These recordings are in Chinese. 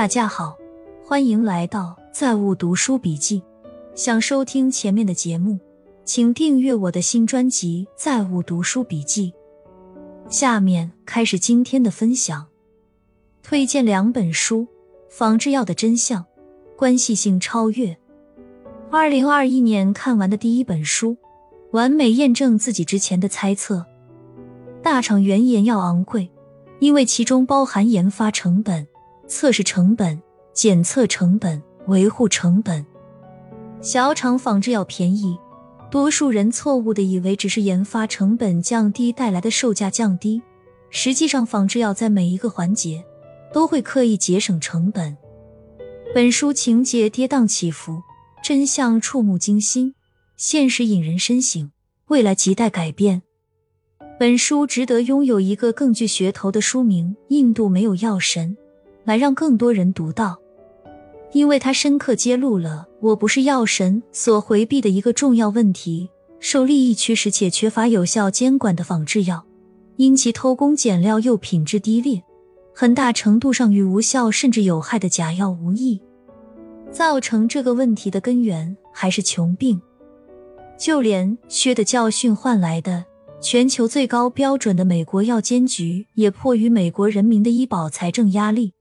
大家好，欢迎来到在物读书笔记。想收听前面的节目，请订阅我的新专辑《在物读书笔记》。下面开始今天的分享，推荐两本书：《仿制药的真相》，关系性超越。二零二一年看完的第一本书，完美验证自己之前的猜测。大厂原研药昂贵，因为其中包含研发成本。测试成本、检测成本、维护成本，小厂仿制药便宜，多数人错误的以为只是研发成本降低带来的售价降低，实际上仿制药在每一个环节都会刻意节省成本。本书情节跌宕起伏，真相触目惊心，现实引人深省，未来亟待改变。本书值得拥有一个更具噱头的书名：《印度没有药神》。来让更多人读到，因为它深刻揭露了“我不是药神”所回避的一个重要问题：受利益驱使且缺乏有效监管的仿制药，因其偷工减料又品质低劣，很大程度上与无效甚至有害的假药无异。造成这个问题的根源还是穷病，就连缺的教训换来的全球最高标准的美国药监局，也迫于美国人民的医保财政压力。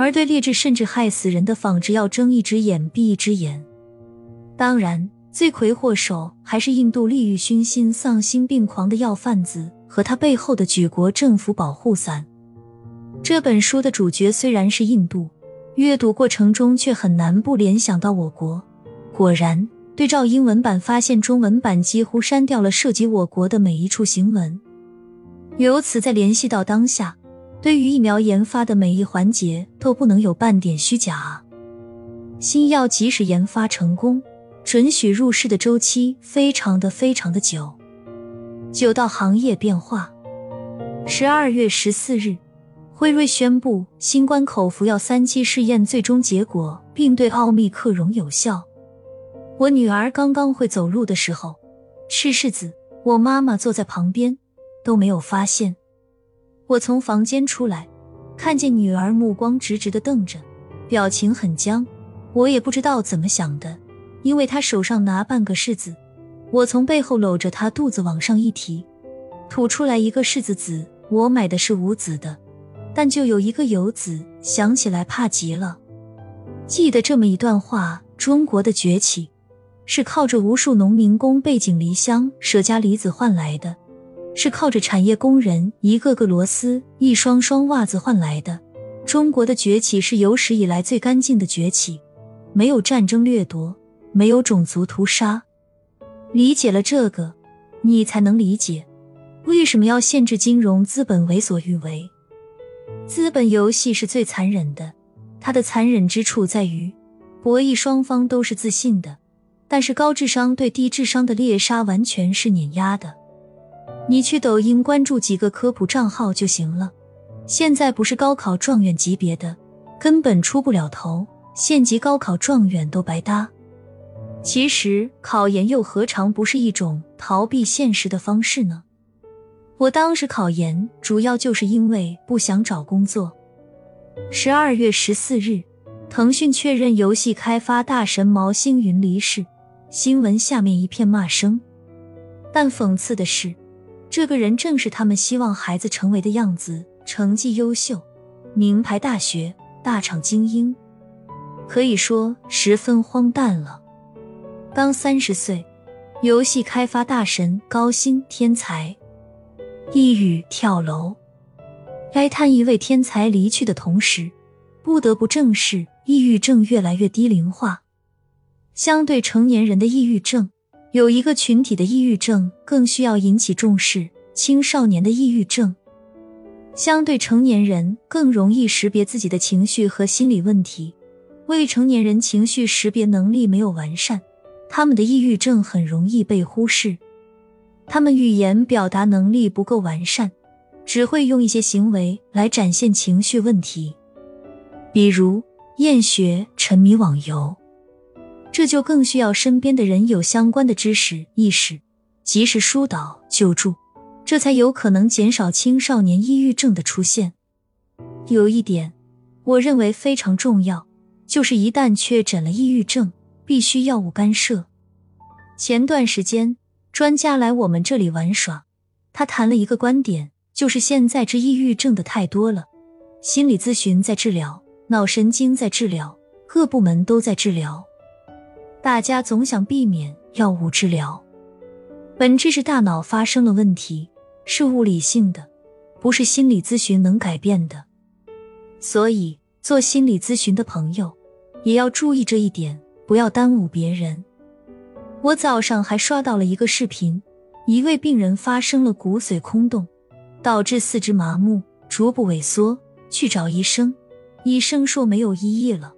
而对劣质甚至害死人的仿制药睁一只眼闭一只眼，当然，罪魁祸首还是印度利欲熏心、丧心病狂的药贩子和他背后的举国政府保护伞。这本书的主角虽然是印度，阅读过程中却很难不联想到我国。果然，对照英文版，发现中文版几乎删掉了涉及我国的每一处行文，由此再联系到当下。对于疫苗研发的每一环节都不能有半点虚假啊。新药即使研发成功，准许入市的周期非常的非常的久，久到行业变化。十二月十四日，辉瑞宣布新冠口服药三期试验最终结果，并对奥密克戎有效。我女儿刚刚会走路的时候，吃柿子，我妈妈坐在旁边，都没有发现。我从房间出来，看见女儿目光直直的瞪着，表情很僵。我也不知道怎么想的，因为她手上拿半个柿子，我从背后搂着她肚子往上一提，吐出来一个柿子籽。我买的是无籽的，但就有一个有籽，想起来怕极了。记得这么一段话：中国的崛起是靠着无数农民工背井离乡、舍家离子换来的。是靠着产业工人一个个螺丝、一双双袜子换来的。中国的崛起是有史以来最干净的崛起，没有战争掠夺，没有种族屠杀。理解了这个，你才能理解为什么要限制金融资本为所欲为。资本游戏是最残忍的，它的残忍之处在于，博弈双方都是自信的，但是高智商对低智商的猎杀完全是碾压的。你去抖音关注几个科普账号就行了。现在不是高考状元级别的，根本出不了头。县级高考状元都白搭。其实考研又何尝不是一种逃避现实的方式呢？我当时考研主要就是因为不想找工作。十二月十四日，腾讯确认游戏开发大神毛星云离世，新闻下面一片骂声。但讽刺的是。这个人正是他们希望孩子成为的样子：成绩优秀，名牌大学，大厂精英，可以说十分荒诞了。刚三十岁，游戏开发大神，高薪天才，抑郁跳楼。哀叹一位天才离去的同时，不得不正视抑郁症越来越低龄化。相对成年人的抑郁症。有一个群体的抑郁症更需要引起重视，青少年的抑郁症。相对成年人更容易识别自己的情绪和心理问题，未成年人情绪识别能力没有完善，他们的抑郁症很容易被忽视，他们语言表达能力不够完善，只会用一些行为来展现情绪问题，比如厌学、沉迷网游。这就更需要身边的人有相关的知识意识，及时疏导救助，这才有可能减少青少年抑郁症的出现。有一点，我认为非常重要，就是一旦确诊了抑郁症，必须药物干涉。前段时间，专家来我们这里玩耍，他谈了一个观点，就是现在治抑郁症的太多了，心理咨询在治疗，脑神经在治疗，各部门都在治疗，大家总想避免药物治疗。本质是大脑发生了问题，是物理性的，不是心理咨询能改变的。所以，做心理咨询的朋友也要注意这一点，不要耽误别人。我早上还刷到了一个视频，一位病人发生了骨髓空洞，导致四肢麻木、逐步萎缩，去找医生，医生说没有医医了，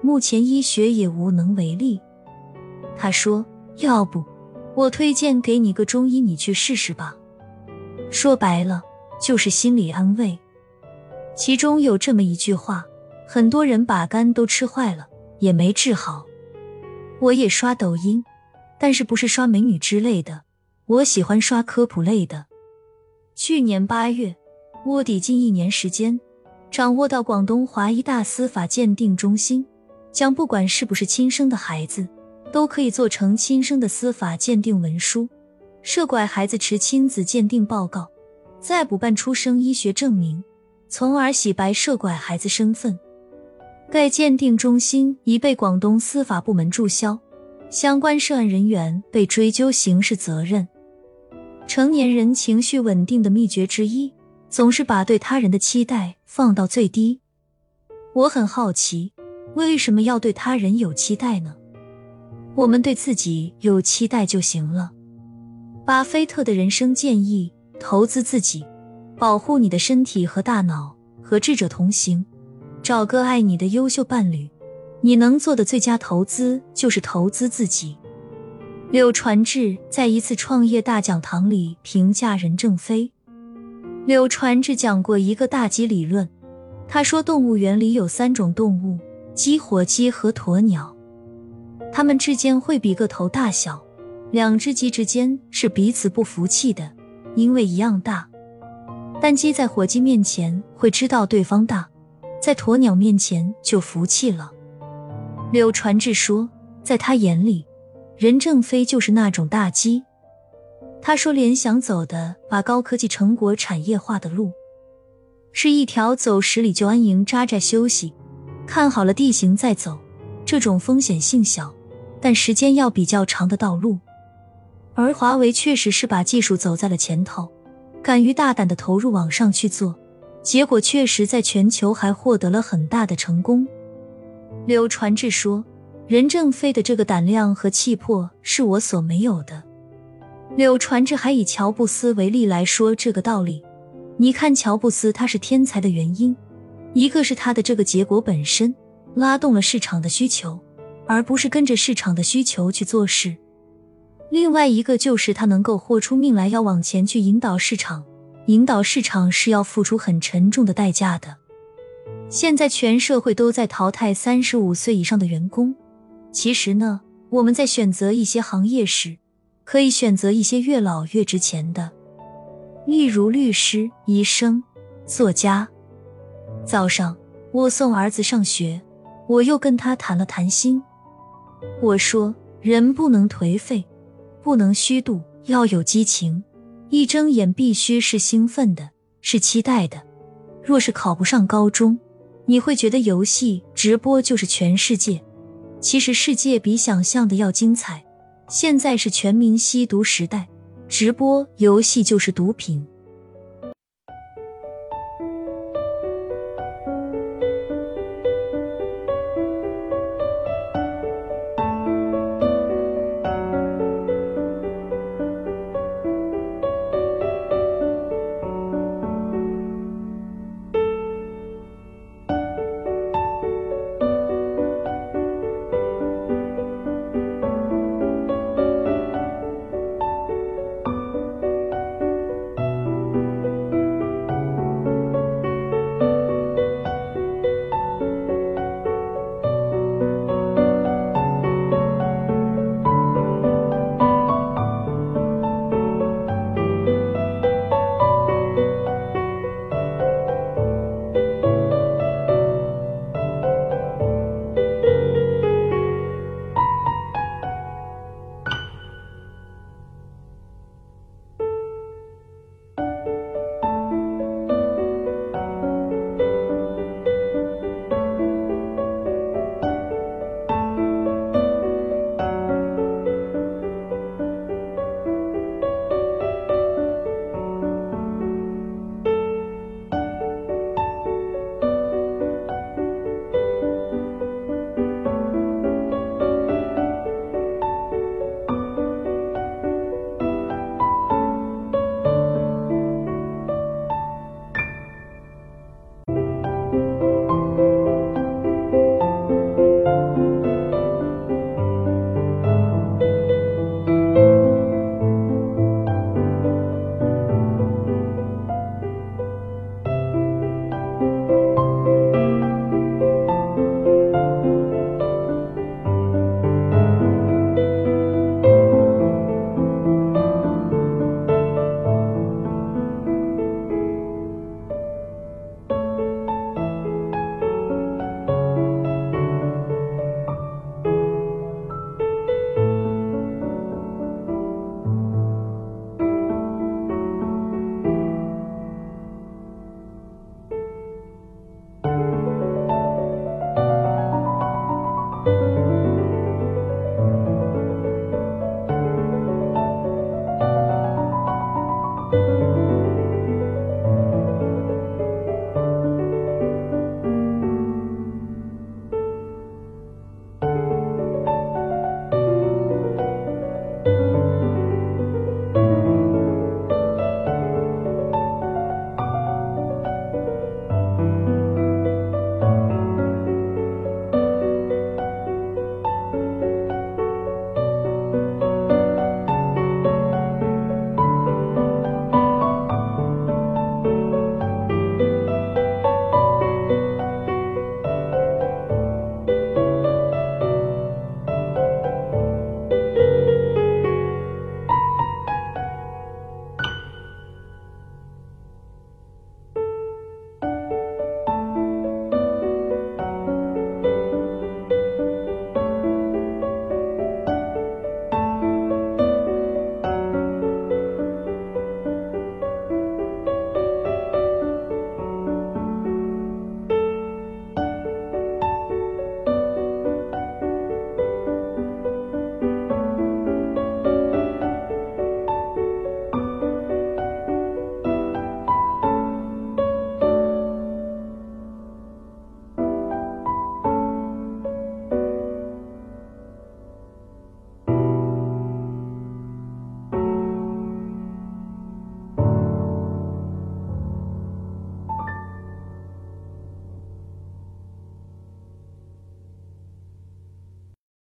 目前医学也无能为力。他说：“要不，我推荐给你个中医，你去试试吧。”说白了，就是心理安慰。其中有这么一句话：很多人把肝都吃坏了，也没治好。我也刷抖音。但是不是刷美女之类的，我喜欢刷科普类的。去年八月，卧底近一年时间，掌握到广东华医大司法鉴定中心将不管是不是亲生的孩子，都可以做成亲生的司法鉴定文书，涉拐孩子持亲子鉴定报告，再补办出生医学证明，从而洗白涉拐孩子身份。该鉴定中心已被广东司法部门注销。相关涉案人员被追究刑事责任。成年人情绪稳定的秘诀之一，总是把对他人的期待放到最低。我很好奇，为什么要对他人有期待呢？我们对自己有期待就行了。巴菲特的人生建议：投资自己，保护你的身体和大脑，和智者同行，找个爱你的优秀伴侣。你能做的最佳投资就是投资自己。柳传志在一次创业大讲堂里评价任正非。柳传志讲过一个大鸡理论，他说动物园里有三种动物：鸡、火鸡和鸵鸟，它们之间会比个头大小。两只鸡之间是彼此不服气的，因为一样大。但鸡在火鸡面前会知道对方大，在鸵鸟面前就服气了。柳传志说，在他眼里，任正非就是那种大鸡。他说，联想走的把高科技成果产业化的路，是一条走十里就安营扎寨休息，看好了地形再走，这种风险性小，但时间要比较长的道路。而华为确实是把技术走在了前头，敢于大胆的投入往上去做，结果确实在全球还获得了很大的成功。柳传志说：“任正非的这个胆量和气魄是我所没有的。”柳传志还以乔布斯为例来说这个道理。你看，乔布斯他是天才的原因，一个是他的这个结果本身拉动了市场的需求，而不是跟着市场的需求去做事；另外一个就是他能够豁出命来要往前去引导市场，引导市场是要付出很沉重的代价的。现在全社会都在淘汰三十五岁以上的员工。其实呢，我们在选择一些行业时，可以选择一些越老越值钱的，例如律师、医生、作家。早上我送儿子上学，我又跟他谈了谈心。我说，人不能颓废，不能虚度，要有激情。一睁眼必须是兴奋的，是期待的。若是考不上高中，你会觉得游戏直播就是全世界，其实世界比想象的要精彩。现在是全民吸毒时代，直播游戏就是毒品。